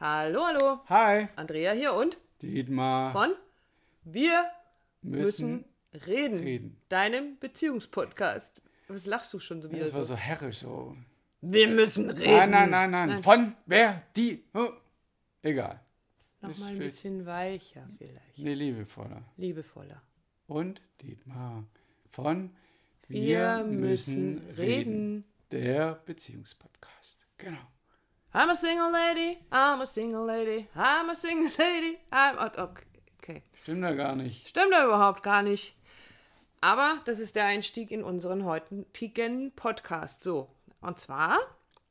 Hallo, hallo. Hi, Andrea hier und Dietmar. von Wir müssen, müssen reden. reden. Deinem Beziehungspodcast. Was lachst du schon so wieder Das war so? so herrisch so. Wir müssen reden. Nein, nein, nein, nein. Nein. Von, wer, die, hm. egal. Noch ist mal ein bisschen weicher vielleicht. Nee, liebevoller. Liebevoller. Und Dietmar von Wir müssen reden. Der Beziehungspodcast. Genau. I'm a single lady, I'm a single lady, I'm a single lady, I'm... oh, Okay. Stimmt ja gar nicht. Stimmt ja überhaupt gar nicht. Aber das ist der Einstieg in unseren heutigen Podcast. So, und zwar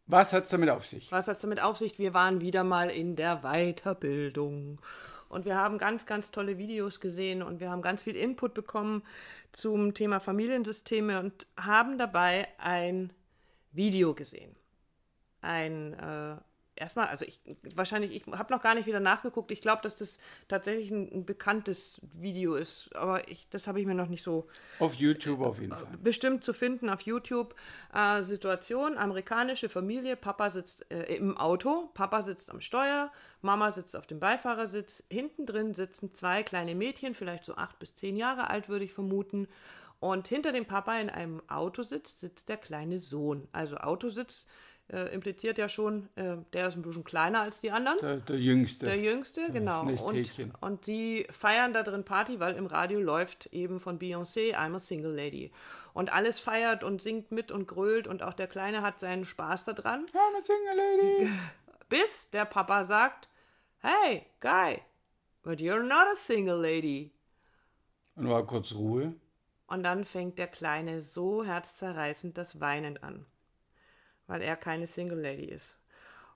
Was hat's damit auf sich? Was hat es damit auf sich? Wir waren wieder mal in der Weiterbildung. Und wir haben ganz, ganz tolle Videos gesehen und wir haben ganz viel Input bekommen zum Thema Familiensysteme und haben dabei ein Video gesehen. Ein, äh, erstmal, also ich, wahrscheinlich, ich habe noch gar nicht wieder nachgeguckt. Ich glaube, dass das tatsächlich ein, ein bekanntes Video ist, aber ich, das habe ich mir noch nicht so Auf YouTube auf jeden Fall. bestimmt zu finden auf YouTube. Äh, Situation, amerikanische Familie, Papa sitzt äh, im Auto, Papa sitzt am Steuer, Mama sitzt auf dem Beifahrersitz, hinten drin sitzen zwei kleine Mädchen, vielleicht so acht bis zehn Jahre alt, würde ich vermuten. Und hinter dem Papa in einem Autositz sitzt der kleine Sohn. Also Autositz äh, impliziert ja schon, äh, der ist ein bisschen kleiner als die anderen. Der, der Jüngste. Der Jüngste, genau. Und, und die feiern da drin Party, weil im Radio läuft eben von Beyoncé I'm a Single Lady. Und alles feiert und singt mit und grölt und auch der Kleine hat seinen Spaß da dran. I'm a single lady. Bis der Papa sagt, hey, Guy, but you're not a single lady. Und war kurz Ruhe. Und dann fängt der Kleine so herzzerreißend das Weinen an, weil er keine Single Lady ist.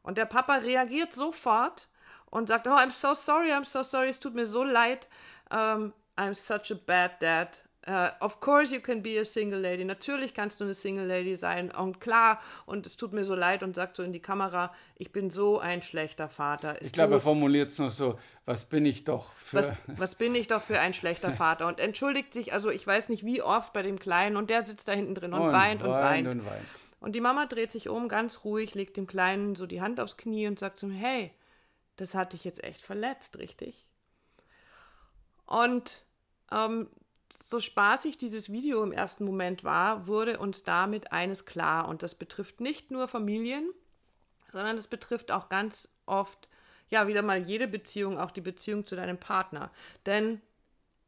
Und der Papa reagiert sofort und sagt, oh, I'm so sorry, I'm so sorry, es tut mir so leid, um, I'm such a bad dad. Uh, of course you can be a single lady. Natürlich kannst du eine Single lady sein. Und klar, und es tut mir so leid und sagt so in die Kamera, ich bin so ein schlechter Vater. Es Ich glaube, er formuliert es noch so, was bin ich doch für... was, was bin ich doch für ein schlechter Vater? Und entschuldigt sich, also ich weiß nicht wie oft bei dem Kleinen und der sitzt da hinten drin und, weint und weint. und weint. Und die Mama dreht sich um, ganz ruhig, legt dem Kleinen so die Hand aufs Knie und sagt zu ihm, hey, das hat dich jetzt echt verletzt, richtig? Und ähm, so spaßig dieses Video im ersten Moment war, wurde uns damit eines klar. Und das betrifft nicht nur Familien, sondern es betrifft auch ganz oft, ja, wieder mal jede Beziehung, auch die Beziehung zu deinem Partner. Denn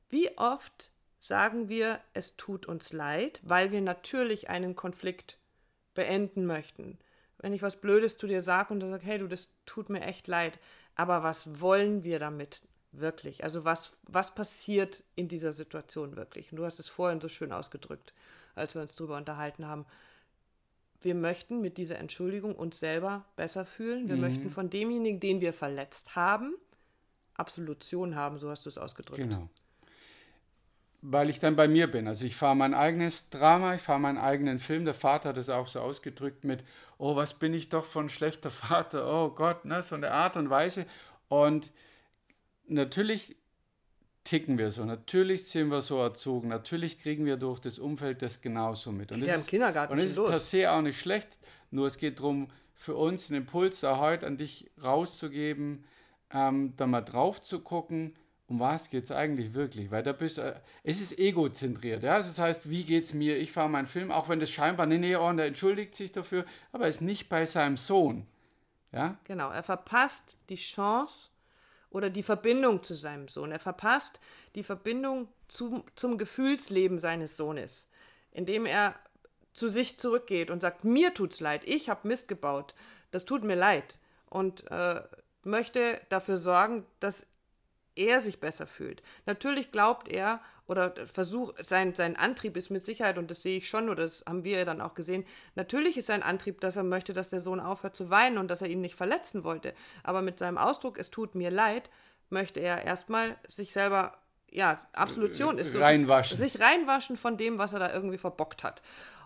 wie oft sagen wir, es tut uns leid, weil wir natürlich einen Konflikt beenden möchten. Wenn ich was Blödes zu dir sage und du sagst, hey du, das tut mir echt leid, aber was wollen wir damit wirklich? Also was, was passiert in dieser Situation wirklich? Und du hast es vorhin so schön ausgedrückt, als wir uns darüber unterhalten haben. Wir möchten mit dieser Entschuldigung uns selber besser fühlen. Wir möchten von demjenigen, den wir verletzt haben, Absolution haben, so hast du es ausgedrückt. Genau. Weil ich dann bei mir bin. Also ich fahre mein eigenes Drama, ich fahre meinen eigenen Film. Der Vater hat es auch so ausgedrückt mit, oh, was bin ich doch ein schlechter Vater, oh Gott, ne, so eine Art und Weise. Und natürlich ticken wir so, natürlich sind wir so erzogen, natürlich kriegen wir durch das Umfeld das genauso mit. Und Geht ja im ist- Kindergarten Und es ist per se auch nicht schlecht, nur es geht darum, für uns den Impuls da heute an dich rauszugeben, ähm, da mal drauf zu gucken, um was geht es eigentlich wirklich? Weil da bist äh, es ist egozentriert, ja. Das heißt, wie geht's mir? Ich fahre meinen Film, auch wenn das scheinbar, nee, nee, oh, und er entschuldigt sich dafür, aber er ist nicht bei seinem Sohn. Ja? Genau, er verpasst die Chance oder die Verbindung zu seinem Sohn. Er verpasst die Verbindung zum, zum Gefühlsleben seines Sohnes, indem er zu sich zurückgeht und sagt, mir tut's leid, ich habe Mist gebaut, das tut mir leid und äh, möchte dafür sorgen, dass er sich besser fühlt. Natürlich glaubt er oder versucht, sein, sein Antrieb ist mit Sicherheit, und das sehe ich schon, oder das haben wir ja dann auch gesehen, natürlich ist sein Antrieb, dass er möchte, dass der Sohn aufhört zu weinen und dass er ihn nicht verletzen wollte. Aber mit seinem Ausdruck, es tut mir leid, möchte er erstmal sich selber, ja, Absolution ist so. Reinwaschen. Sich reinwaschen von dem, was er da irgendwie verbockt hat.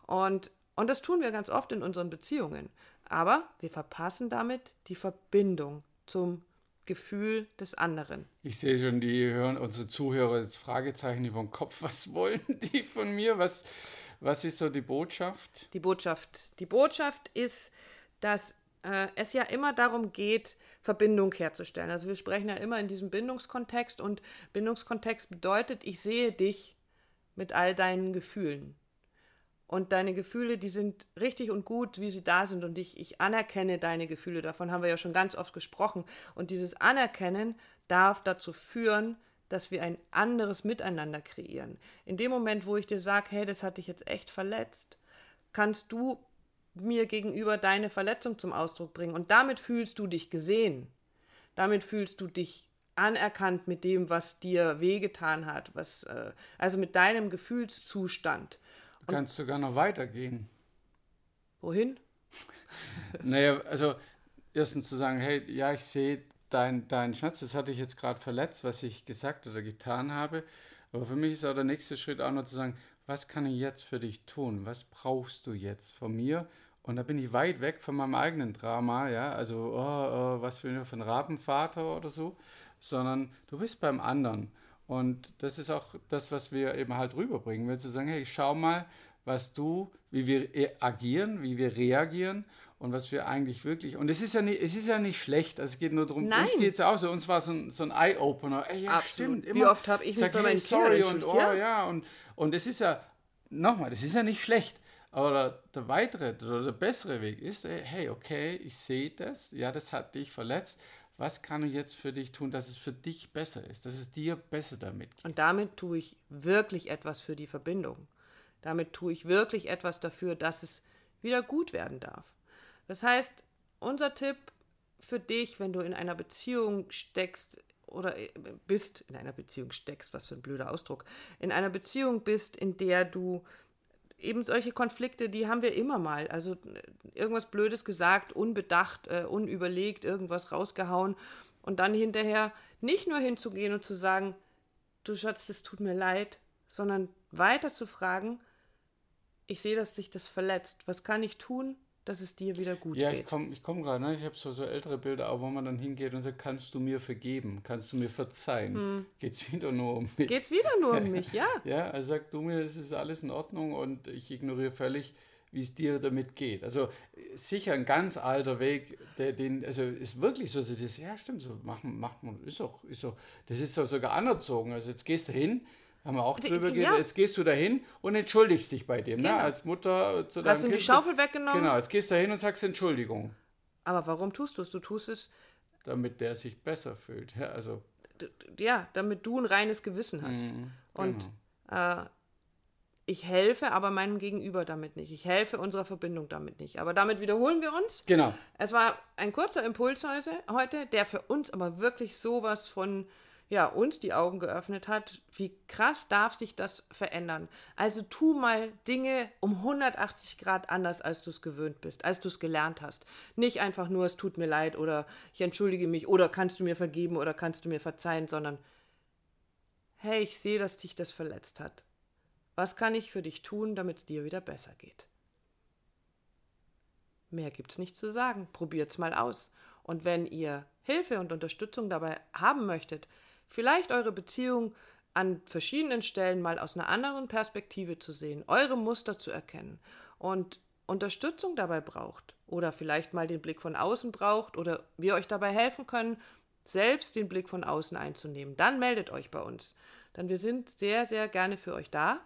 Und, und das tun wir ganz oft in unseren Beziehungen. Aber wir verpassen damit die Verbindung zum Gefühl des anderen. Ich sehe schon, die hören unsere Zuhörer jetzt Fragezeichen über den Kopf. Was wollen die von mir? Was, was ist so die Botschaft? Die Botschaft. Die Botschaft ist, dass äh, es ja immer darum geht, Verbindung herzustellen. Also wir sprechen ja immer in diesem Bindungskontext und Bindungskontext bedeutet, ich sehe dich mit all deinen Gefühlen. Und deine Gefühle, die sind richtig und gut, wie sie da sind. Und ich, ich anerkenne deine Gefühle. Davon haben wir ja schon ganz oft gesprochen. Und dieses Anerkennen darf dazu führen, dass wir ein anderes Miteinander kreieren. In dem Moment, wo ich dir sage, hey, das hat dich jetzt echt verletzt, kannst du mir gegenüber deine Verletzung zum Ausdruck bringen. Und damit fühlst du dich gesehen. Damit fühlst du dich anerkannt mit dem, was dir wehgetan hat, was, äh, also mit deinem Gefühlszustand. Du kannst sogar noch weitergehen. Wohin? naja, also erstens zu sagen, hey, ja, ich sehe deinen dein Schmerz, das hatte ich jetzt gerade verletzt, was ich gesagt oder getan habe. Aber für mich ist auch der nächste Schritt auch noch zu sagen, was kann ich jetzt für dich tun? Was brauchst du jetzt von mir? Und da bin ich weit weg von meinem eigenen Drama, ja, also oh, oh, was für ein Rabenvater oder so, sondern du bist beim anderen. Und das ist auch das, was wir eben halt rüberbringen, wenn zu sagen, hey, schau mal, was du, wie wir e-, agieren, wie wir reagieren und was wir eigentlich wirklich. Und es ist ja nicht, es ist ja nicht schlecht. Also es geht nur darum, Nein. uns geht es ja auch so. Uns war so ein, so ein Eye-Opener. Ey, ja, Absolut. stimmt. Immer, Wie oft habe ich sag, mich bei hey, sorry und oh ja, ja? und, und es ist ja, nochmal, das ist ja nicht schlecht. Aber der, der weitere oder der bessere Weg ist, ey, hey, okay, ich sehe das, ja, das hat dich verletzt. Was kann ich jetzt für dich tun, dass es für dich besser ist, dass es dir besser damit geht? Und damit tue ich wirklich etwas für die Verbindung. Damit tue ich wirklich etwas dafür, dass es wieder gut werden darf. Das heißt, unser Tipp für dich, wenn du in einer Beziehung steckst oder äh, bist, in einer Beziehung steckst, was für ein blöder Ausdruck, in einer Beziehung bist, in der du eben solche Konflikte, die haben wir immer mal. Also äh, irgendwas Blödes gesagt, unbedacht, äh, unüberlegt, irgendwas rausgehauen und dann hinterher nicht nur hinzugehen und zu sagen, du Schatz, das tut mir leid, sondern weiter zu fragen, ich sehe, dass dich das verletzt. Was kann ich tun, dass es dir wieder gut ja, geht? Ja, ich komme ich komm gerade, ne? ich habe so, so ältere Bilder, auch wo man dann hingeht und sagt, kannst du mir vergeben, kannst du mir verzeihen? Hm. Geht es wieder nur um mich? Geht es wieder nur um mich, ja. ja, also sag du mir, es ist alles in Ordnung und ich ignoriere völlig, wie es dir damit geht. Also sicher ein ganz alter Weg, der den, also ist wirklich so, so das, ja stimmt, so machen, macht man, ist auch, ist so, das ist so sogar anerzogen. Also jetzt gehst du hin, haben wir auch drüber ja. geredet. Jetzt gehst du dahin und entschuldigst dich bei dem, Genau. ne? Als Mutter zu deinem Hast du ihm die Kind. Schaufel weggenommen? Genau, jetzt gehst du dahin und sagst Entschuldigung, Aber warum tust du es? Du tust es, damit der sich besser fühlt. Ja, also, ja, damit du ein reines Gewissen hast. mhm, Und genau. äh, ich helfe aber meinem Gegenüber damit nicht. Ich helfe unserer Verbindung damit nicht. Aber damit wiederholen wir uns. Genau. Es war ein kurzer Impuls heute, der für uns aber wirklich sowas von ja, uns die Augen geöffnet hat. Wie krass darf sich das verändern? Also tu mal Dinge um 180 Grad anders, als du es gewöhnt bist, als du es gelernt hast. Nicht einfach nur, es tut mir leid oder ich entschuldige mich oder kannst du mir vergeben oder kannst du mir verzeihen, sondern hey, ich sehe, dass dich das verletzt hat. Was kann ich für dich tun, damit es dir wieder besser geht? Mehr gibt's nicht zu sagen. Probiert's mal aus. Und wenn ihr Hilfe und Unterstützung dabei haben möchtet, vielleicht eure Beziehung an verschiedenen Stellen mal aus einer anderen Perspektive zu sehen, eure Muster zu erkennen und Unterstützung dabei braucht oder vielleicht mal den Blick von außen braucht oder wir euch dabei helfen können, selbst den Blick von außen einzunehmen, dann meldet euch bei uns. Denn wir sind sehr, sehr gerne für euch da.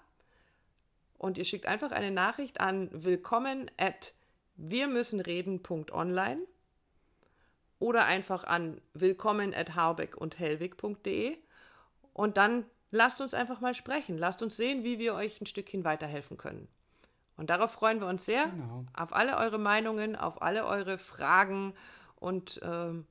Und ihr schickt einfach eine Nachricht an willkommen at wirmüssenreden.online oder einfach an willkommen at harbeck und hellwig.de und dann lasst uns einfach mal sprechen. Lasst uns sehen, wie wir euch ein Stückchen weiterhelfen können. Und darauf freuen wir uns sehr. Genau. Auf alle eure Meinungen, auf alle eure Fragen und ähm,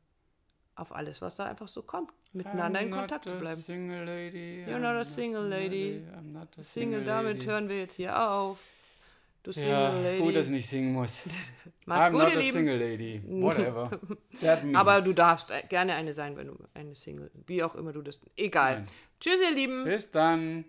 auf alles, was da einfach so kommt. Miteinander in Kontakt zu bleiben. Single lady, You're not a single lady. I'm not a Single, damit lady. hören wir jetzt hier auf. Du Single Ja, Lady. gut, dass ich nicht singen muss. Macht's I'm gut, not ihr a Lieben. single lady. Whatever. That means. Aber du darfst äh, gerne eine sein, wenn du eine Single, wie auch immer du das. Egal. Nein. Tschüss, ihr Lieben. Bis dann.